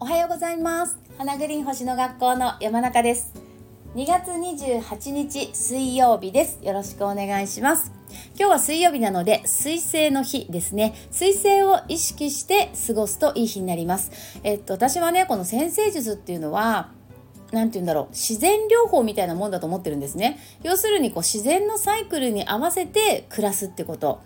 おはようございます。花グリーン星の学校の山中です。2月28日水曜日です。よろしくお願いします。今日は水曜日なので水星の日ですね。水星を意識して過ごすといい日になります。えっと私はねこの先生術っていうのは何て言うんだろう。自然療法みたいなもんだと思ってるんですね。要するにこう自然のサイクルに合わせて暮らすってこと。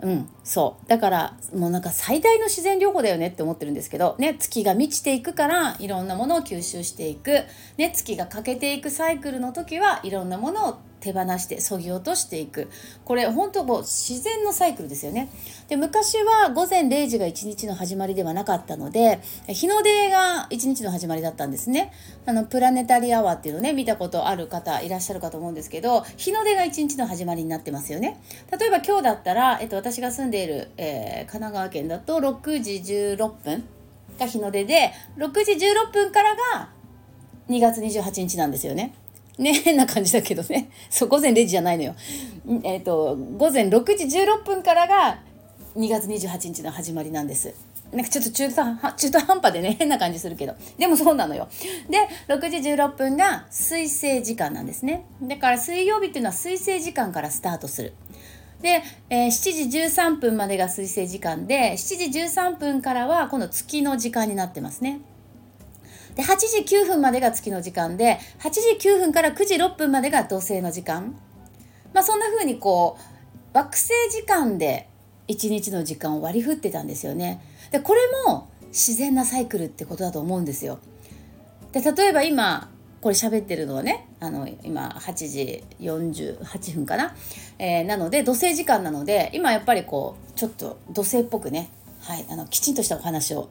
うんそう。だからもうなんか最大の自然療法だよねって思ってるんですけど。ね月が満ちていくからいろんなものを吸収していく、ね、月が欠けていくサイクルの時はいろんなものを手放してそぎ落としていく。これ本当もう自然のサイクルですよね。で昔は午前0時が1日の始まりではなかったので日の出が1日の始まりだったんですね。あのプラネタリアワーっていうのね見たことある方いらっしゃるかと思うんですけど日の出が1日の始まりになってますよね。例えば今日だったら、えっと、私が住んでいる、えー、神奈川県だと6時16分が日の出で6時16分からが2月28日なんですよね。ね、変な感じだけどね。そう、午前0時じゃないのよ。えっ、ー、と、午前6時16分からが2月28日の始まりなんです。なんかちょっと中途中途半端でね、変な感じするけど。でもそうなのよ。で、6時16分が水星時間なんですね。だから水曜日っていうのは水星時間からスタートする。で、えー、7時13分までが水星時間で、7時13分からはこの月の時間になってますね。で8時9分までが月の時間で8時9分から9時6分までが土星の時間。まあそんな風にこう惑星時間で1日の時間を割り振ってたんですよね。でこれも自然なサイクルってことだと思うんですよ。で例えば今これ喋ってるのはねあの今8時48分かな、えー、なので土星時間なので今やっぱりこうちょっと土星っぽくねはいあのきちんとしたお話を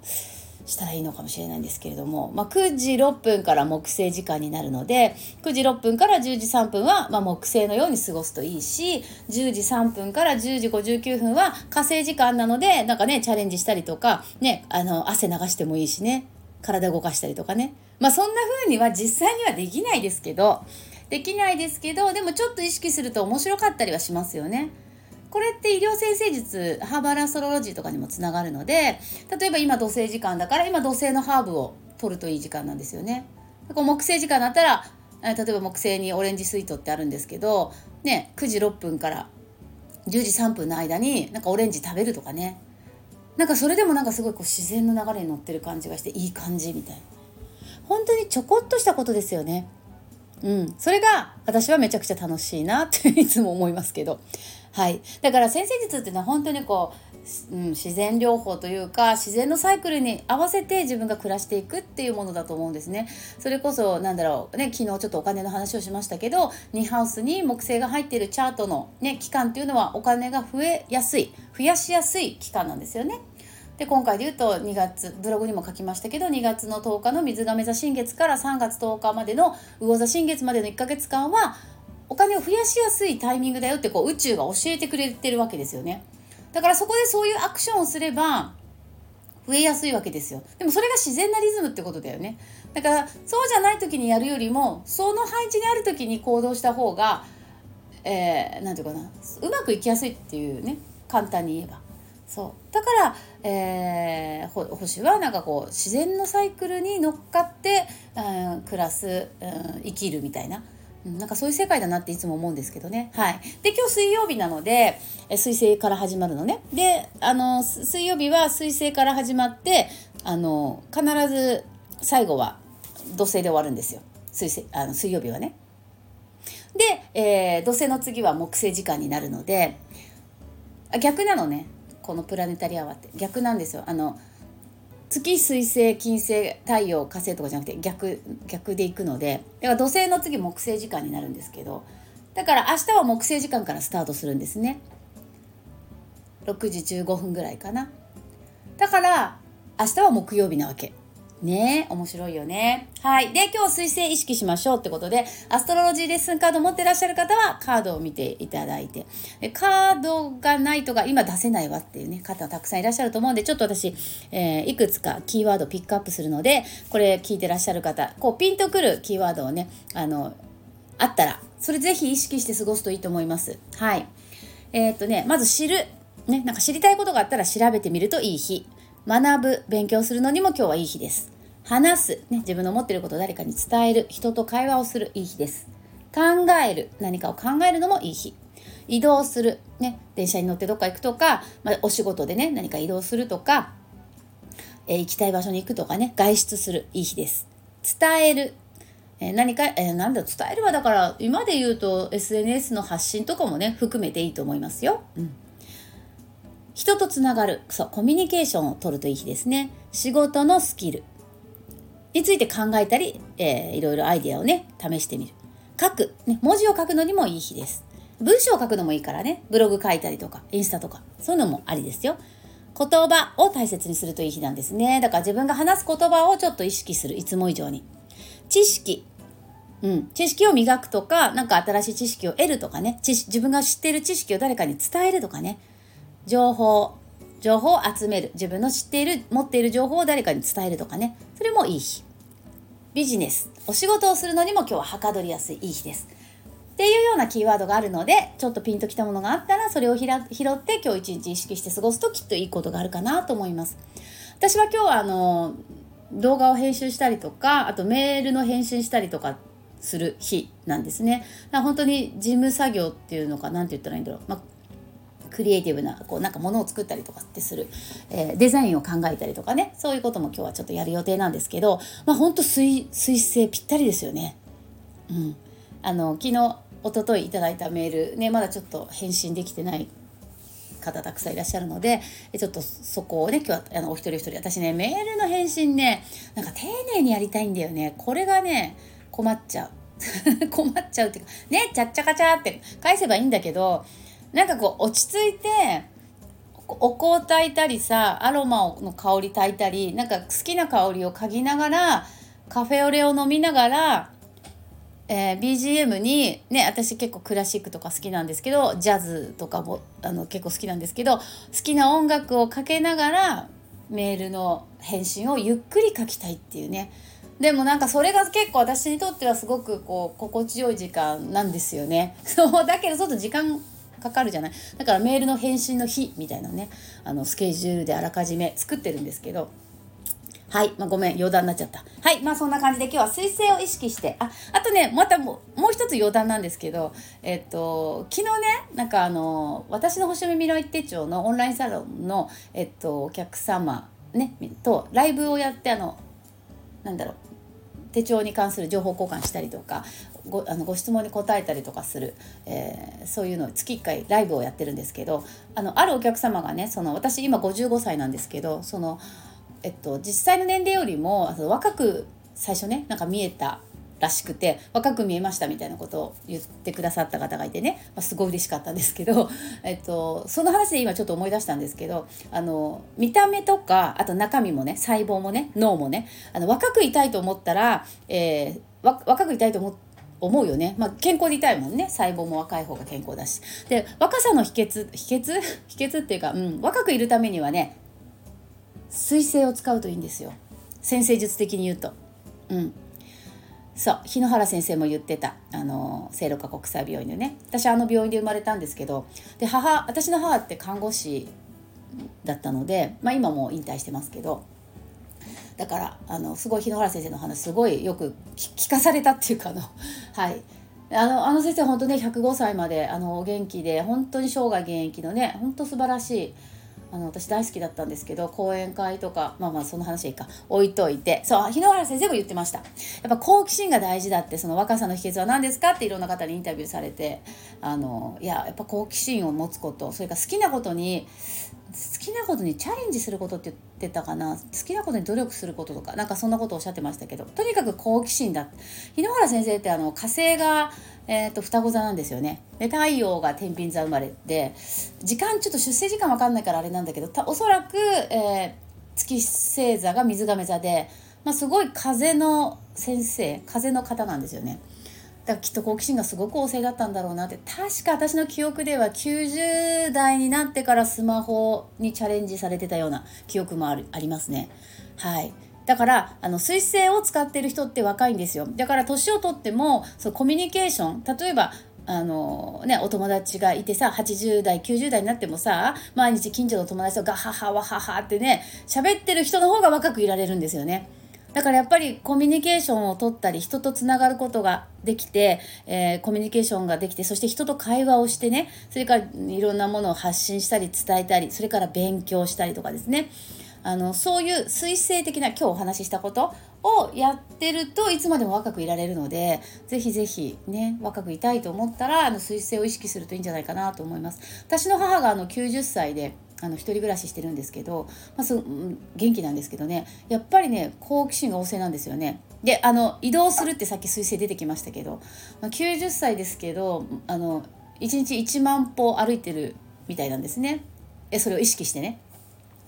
したらいいのかもしれないんですけれども、まあ、9時6分から木星時間になるので9時6分から10時3分は、ま、木星のように過ごすといいし10時3分から10時59分は火星時間なのでなんかねチャレンジしたりとか、ね、あの汗流してもいいしね体動かしたりとかねまあそんな風には実際にはできないですけどできないですけどでもちょっと意識すると面白かったりはしますよね。これって医療先生術ハーバルアストロロジーとかにもつながるので例えば今土星時間だから今土星のハーブを取るといい時間なんですよね。こう木星時間だったら例えば木星にオレンジスイートってあるんですけど、ね、9時6分から10時3分の間になんかオレンジ食べるとかね。なんかそれでもなんかすごいこう自然の流れに乗ってる感じがしていい感じみたいな。本当にちょこっとしたことですよね。うん。それが私はめちゃくちゃ楽しいなっていつも思いますけど。はい、だから先生術っていうのは本当にこう、うん、自然療法というか自然のサイクルに合わせて自分が暮らしていくっていうものだと思うんですね。それこそなんだろうね昨日ちょっとお金の話をしましたけどニハウスに木星が入っているチャートの、ね、期間っていうのはお金が増えやすい増やしやすい期間なんですよね。で今回で言うと2月ブログにも書きましたけど2月の10日の水亀座新月から3月10日までの魚座新月までの1ヶ月間はお金を増やしやすいタイミングだよってこう宇宙が教えてくれてるわけですよね。だからそこでそういうアクションをすれば増えやすいわけですよ。でもそれが自然なリズムってことだよね。だからそうじゃない時にやるよりもその配置にある時に行動した方がえー、なんていうかなうまくいきやすいっていうね簡単に言えば。そう。だから、えー、星はなんかこう自然のサイクルに乗っかって、うん、暮らす、うん、生きるみたいな。なんかそういう世界だなっていつも思うんですけどね。はい。で、今日水曜日なので、水星から始まるのね。で、あの、水曜日は水星から始まって、あの、必ず最後は土星で終わるんですよ。水星、あの、水曜日はね。で、えー、土星の次は木星時間になるので、逆なのね。このプラネタリアはって逆なんですよ。あの、月水星金星太陽火星とかじゃなくて逆逆でいくのでだから土星の次木星時間になるんですけどだから明日は木星時間からスタートするんですね。6時15分ぐらいかな。だから明日は木曜日なわけ。ね面白いよね。はい。で、今日水星意識しましょうってことで、アストロロジーレッスンカード持ってらっしゃる方はカードを見ていただいて、でカードがないとか今出せないわっていうね、方たくさんいらっしゃると思うんで、ちょっと私、えー、いくつかキーワードピックアップするので、これ聞いてらっしゃる方、こうピンとくるキーワードをね、あの、あったら、それぜひ意識して過ごすといいと思います。はい。えー、っとねまず知る、ね、なんか知りたいことがあったら調べてみるといい日学ぶ勉強するのにも今日はいい日です。話す、ね、自分の思ってることを誰かに伝える人と会話をするいい日です。考える何かを考えるのもいい日。移動する、ね、電車に乗ってどっか行くとか、まあ、お仕事でね何か移動するとか、えー、行きたい場所に行くとかね外出するいい日です。伝える、えー、何か、えー、なんだ伝えるはだから今で言うと SNS の発信とかもね含めていいと思いますよ。うん。人とつながる。そうコミュニケーションを取るといい日ですね。仕事のスキル。について考えたり、えー、いろいろアイデアをね試してみる。書く、ね、文字を書くのにもいい日です。文章を書くのもいいからね。ブログ書いたりとかインスタとかそういうのもありですよ。言葉を大切にするといい日なんですね。だから自分が話す言葉をちょっと意識する。いつも以上に。知識。うん、知識を磨くとか、何か新しい知識を得るとかね、自分が知っている知識を誰かに伝えるとかね、情報情報を集める自分の知っている持っている情報を誰かに伝えるとかね。それもいい日。ビジネス。お仕事をするのにも今日ははかどりやすいいい日です。っていうようなキーワードがあるのでちょっとピンときたものがあったらそれを拾って今日一日意識して過ごすときっといいことがあるかなと思います。私は今日はあの動画を編集したりとかあとメールの返信したりとかする日なんですね。だから本当に事務作業っていうのか何て言ったらいいんだろう、まあ、クリエイティブなこうなんか物を作ったりとかってする、えー、デザインを考えたりとかねそういうことも今日はちょっとやる予定なんですけどまあほんと水水星ぴったりですよね。うん、あの昨日一昨日いただいたメールねまだちょっと返信できてない方たくさんいらっしゃるのでちょっとそこをね今日はあのお一人一人私ねメールの返信ねなんか丁寧にやりたいんだよね。これがね困っちゃう。困っちゃうっていうかねちゃっちゃかちゃって返せばいいんだけどなんかこう落ち着いてお香を炊いたりさアロマの香り炊いたりなんか好きな香りを嗅ぎながらカフェオレを飲みながら、えー、BGM にね私結構クラシックとか好きなんですけどジャズとかもあの結構好きなんですけど好きな音楽をかけながらメールの返信をゆっくり書きたいっていうねでもなんかそれが結構私にとってはすごくこう心地よい時間なんですよね。そうだけどちょっと時間かかるじゃない？だからメールの返信の日みたいなね。あのスケジュールであらかじめ作ってるんですけど。はい、まあ、ごめん余談になっちゃった。はいまあそんな感じで今日は彗星を意識して。ああとねまたもうもう一つ余談なんですけどえっと昨日ねなんかあの私の星読み未来手帳のオンラインサロンの、えっと、お客様ねとライブをやってあのなんだろう手帳に関する情報交換したりとかごあのご質問に答えたりとかする、えー、そういうのを月1回ライブをやってるんですけどあのあるお客様がねその私今55歳なんですけどその、えっと、実際の年齢よりも若く最初ねなんか見えたらしくて若く見えましたみたいなことを言ってくださった方がいてね、まあ、すごい嬉しかったんですけど、えっと、その話で今ちょっと思い出したんですけどあの見た目とかあと中身もね細胞もね脳もねあの若くいたいと思ったら、えー、若くいたいと思思うよね、まあ、健康でいたいもんね。細胞も若い方が健康だし。で若さの秘訣秘訣？秘訣っていうか、うん、若くいるためにはね水星を使うといいんですよ。先生術的に言うと。うん。そう。日野原先生も言ってた。あの聖路加国際病院でね。私あの病院で生まれたんですけどで母私の母って看護師だったので、まあ、今も引退してますけど。だからあのすごい日野原先生の話すごいよく聞かされたっていうかの はい。あのあの先生本当ね105歳まであのお元気で本当に生涯現役のね本当素晴らしいあの私大好きだったんですけど講演会とかまあまあその話はいいか。置いといて。そう日野原先生も言ってました。やっぱ好奇心が大事だってその若さの秘訣は何ですかっていろんな方にインタビューされて。あのいややっぱ好奇心を持つことそれから好きなことに好きなことにチャレンジすることって言ってたかな？好きなことに努力することとか。なんかそんなことをおっしゃってましたけど。とにかく好奇心だ。日野原先生ってあの火星がえーと、双子座なんですよね。で太陽が天秤座生まれで時間ちょっと出生時間わかんないからあれなんだけどおそらく、えー、月星座が水亀座で、まあ、すごい風の先生風の方なんですよね。だからきっと好奇心がすごく旺盛だったんだろうなって。確か私の記憶では90代になってからスマホにチャレンジされてたような記憶もあるありますね。はい。だからあの水星を使ってる人って若いんですよ。だから年をとってもそのコミュニケーション例えばあのね、お友達がいてさ80代90代になってもさ毎日近所の友達とガハハワハハってね喋ってる人の方が若くいられるんですよね。だからやっぱりコミュニケーションを取ったり人とつながることができて、えー、コミュニケーションができてそして人と会話をしてねそれからいろんなものを発信したり伝えたりそれから勉強したりとかですね。あのそういう彗星的な今日お話ししたことをやってるといつまでも若くいられるのでぜひぜひね若くいたいと思ったらあの彗星を意識するといいんじゃないかなと思います。私の母があの90歳であの一人暮らししてるんですけど、まあ、そ元気なんですけどねやっぱりね好奇心が旺盛なんですよね。であの移動するってさっき彗星出てきましたけど、まあ、90歳ですけどあの1日1万歩歩いてるみたいなんですね。えそれを意識してね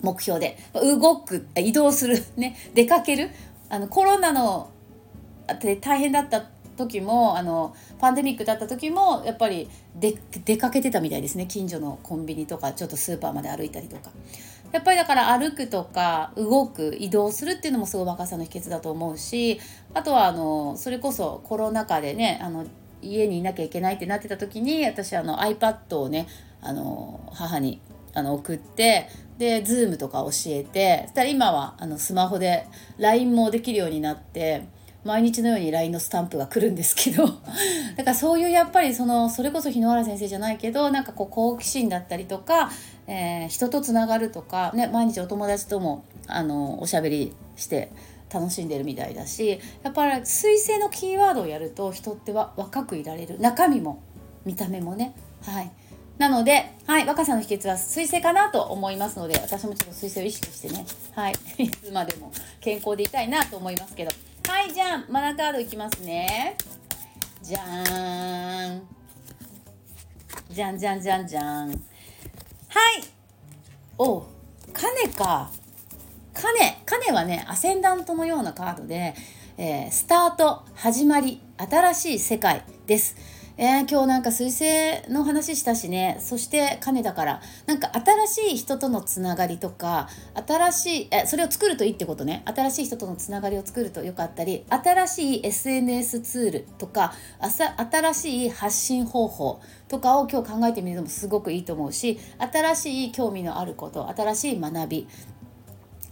目標で動く移動するね出かけるあのコロナのって大変だった時もあのパンデミックだった時もやっぱり出かけてたみたいですね。近所のコンビニとかちょっとスーパーまで歩いたりとか。やっぱりだから歩くとか動く移動するっていうのもすごい若さの秘訣だと思うしあとはあのそれこそコロナ禍でねあの家にいなきゃいけないってなってた時に私あの iPad をねあの母にあの送ってで Zoom とか教えてそしたら今はあのスマホで LINE もできるようになって毎日のように LINE のスタンプが来るんですけど だからそういうやっぱりそのそれこそ日野原先生じゃないけどなんかこう好奇心だったりとか、えー、人とつながるとか、ね、毎日お友達ともあのおしゃべりして楽しんでるみたいだしやっぱり彗星のキーワードをやると人っては若くいられる。中身も見た目もね。はい。なので、はい、若さの秘訣は水星かなと思いますので、私もちょっと水星を意識してね、はい、いつまでも健康でいたいなと思いますけど。はい、じゃあ、マナカードいきますね。じゃーん。じゃんじゃんじゃんじゃん。はい。お、カネか。カネ。カネはね、アセンダントのようなカードで、えー、スタート、始まり、新しい世界です。えー、今日なんか彗星の話したしね。そして金だから。なんか新しい人とのつながりとか新しいえそれを作るといいってことね。新しい人とのつながりを作るとよかったり新しい SNS ツールとか新しい発信方法とかを今日考えてみるのもすごくいいと思うし新しい興味のあること新しい学び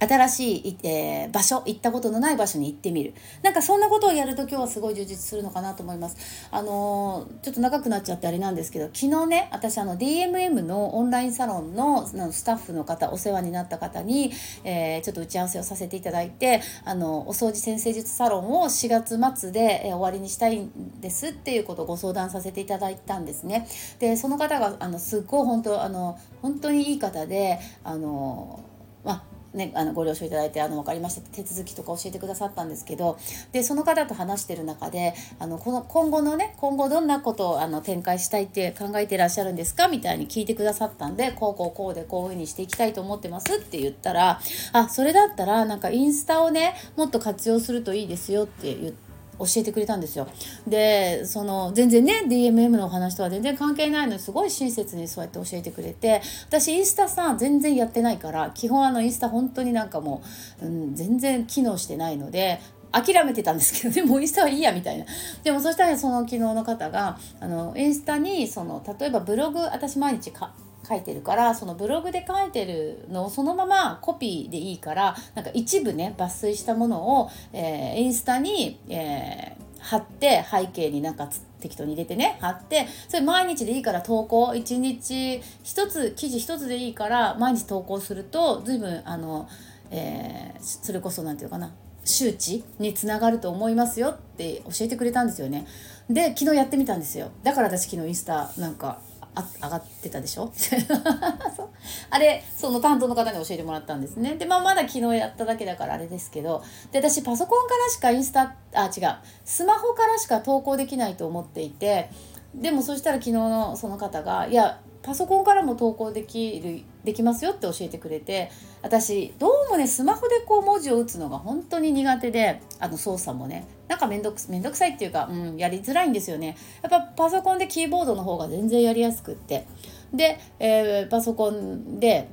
新しい、えー、場所行ったことのない場所に行ってみる。なんかそんなことをやると今日はすごい充実するのかなと思います。あのー、ちょっと長くなっちゃってあれなんですけど昨日ね私あの DMM のオンラインサロンのスタッフの方お世話になった方に、えー、ちょっと打ち合わせをさせていただいてあのお掃除先生術サロンを4月末で、え終わりにしたいんですっていうことをご相談させていただいたんですね。でその方があのすっごい本当あの本当にいい方であのまあね、あのご了承いただいてあの分かりました手続きとか教えてくださったんですけどでその方と話してる中であのこの今後のね今後どんなことをあの展開したいって考えてらっしゃるんですか？みたいに聞いてくださったんでこうこうこうでこういうふうにしていきたいと思ってますって言ったらあそれだったらなんかインスタをねもっと活用するといいですよって言って。教えてくれたんですよ。でその全然ね DMM のお話とは全然関係ないのにすごい親切にそうやって教えてくれて私インスタさん全然やってないから基本あのインスタ本当になんかもう、うん、全然機能してないので諦めてたんですけどでもインスタはいいやみたいな。でもそしたらその昨日の方があのインスタにその例えばブログ私毎日か書いてるからそのブログで書いてるのをそのままコピーでいいからなんか一部ね抜粋したものを、えー、インスタに、えー、貼って背景になんか適当に入れてね貼ってそれ毎日でいいから投稿1日1つ記事1つでいいから毎日投稿すると随分あの、えー、それこそ何て言うかな周知につながると思いますよって教えてくれたんですよね。で昨日やってみたんですよだから私昨日インスタなんかあ上がってたでしょ？あれその担当の方に教えてもらったんですね。で、まあ、まだ昨日やっただけだからあれですけどで私パソコンからしかインスタあ違う。スマホからしか投稿できないと思っていてでもそしたら昨日のその方が「いやパソコンからも投稿できるできますよって教えてくれて私どうもねスマホでこう文字を打つのが本当に苦手であの操作もねなんかめんどくめんどくさいっていうか、うん、やりづらいんですよね。やっぱパソコンでキーボードの方が全然やりやすくって。で、えー、パソコンで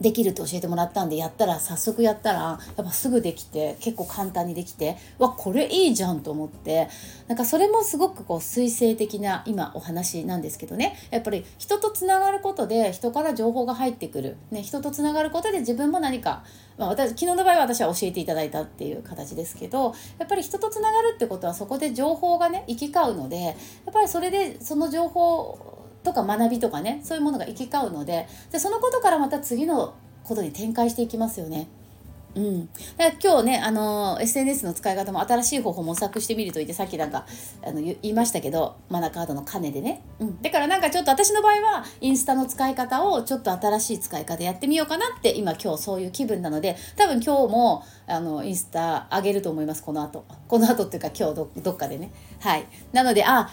できるって教えてもらったんでやったら早速やったらやっぱすぐできて結構簡単にできてわこれいいじゃんと思ってなんかそれもすごくこう彗星的な今お話なんですけどね。やっぱり人とつながることで人から情報が入ってくる、ね、人とつながることで自分も何か、まあ、私昨日の場合は私は教えていただいたっていう形ですけどやっぱり人とつながるってことはそこで情報がね行き交うのでやっぱりそれでその情報とか学びとかねそういうものが行き交うのででそのことからまた次のことに展開していきますよね。うん、だから今日ね、あの SNS の使い方も新しい方法模索してみると言ってさっきなんかあの言いましたけどマナカードの金でね、うん、だからなんかちょっと私の場合はインスタの使い方をちょっと新しい使い方やってみようかなって今今日そういう気分なので多分今日もあのインスタ上げると思いますこの後。この後っていうか今日どどっかでね。はい。なのであ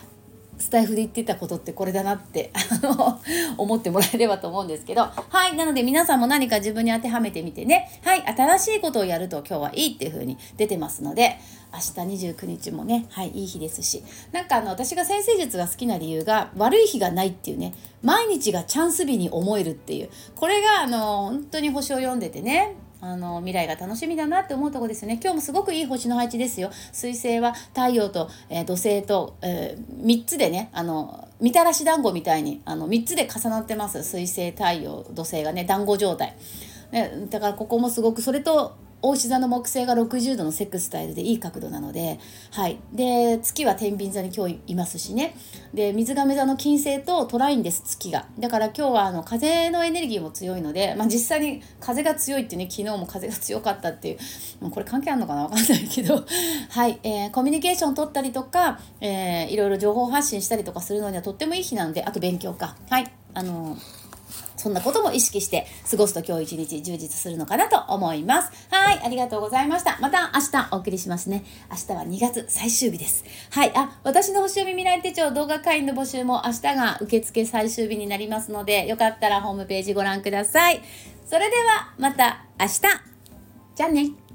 スタイフで言ってたことってこれだなってあの 思ってもらえればと思うんですけど。はいなので皆さんも何か自分に当てはめてみてね。はい新しいことをやると今日はいいっていう風に出てますので明日29日もねはいいい日ですし。なんかあの私が先生術が好きな理由が悪い日がないっていうね。毎日がチャンス日に思えるっていう。これがあの本当に星を読んでてね。あの未来が楽しみだなって思うとこですよね。今日もすごくいい星の配置ですよ。水星は太陽と、えー、土星と、えー、3つでねあのみたらし団子みたいにあの3つで重なってます。水星太陽土星がね団子状態、ね、だからここもすごくそれと大志座の木星が60度のセックスタイルでいい角度なので、はい、で月は天秤座に今日いますしね。で水亀座の金星とトラインです月が。だから今日はあの風のエネルギーも強いので、まあ、実際に風が強いってね昨日も風が強かったっていうもうこれ関係あるのかな分かんないけどはい、えー、コミュニケーション取ったりとか、えー、いろいろ情報発信したりとかするのにはとってもいい日なのであと勉強か。はい。あのーそんなことも意識して過ごすと今日一日充実するのかなと思います。はい、ありがとうございました。また明日お送りしますね。明日は2月最終日です。はい、あ、私の星読み未来手帳動画会員の募集も明日が受付最終日になりますので、よかったらホームページご覧ください。それではまた明日。じゃあね。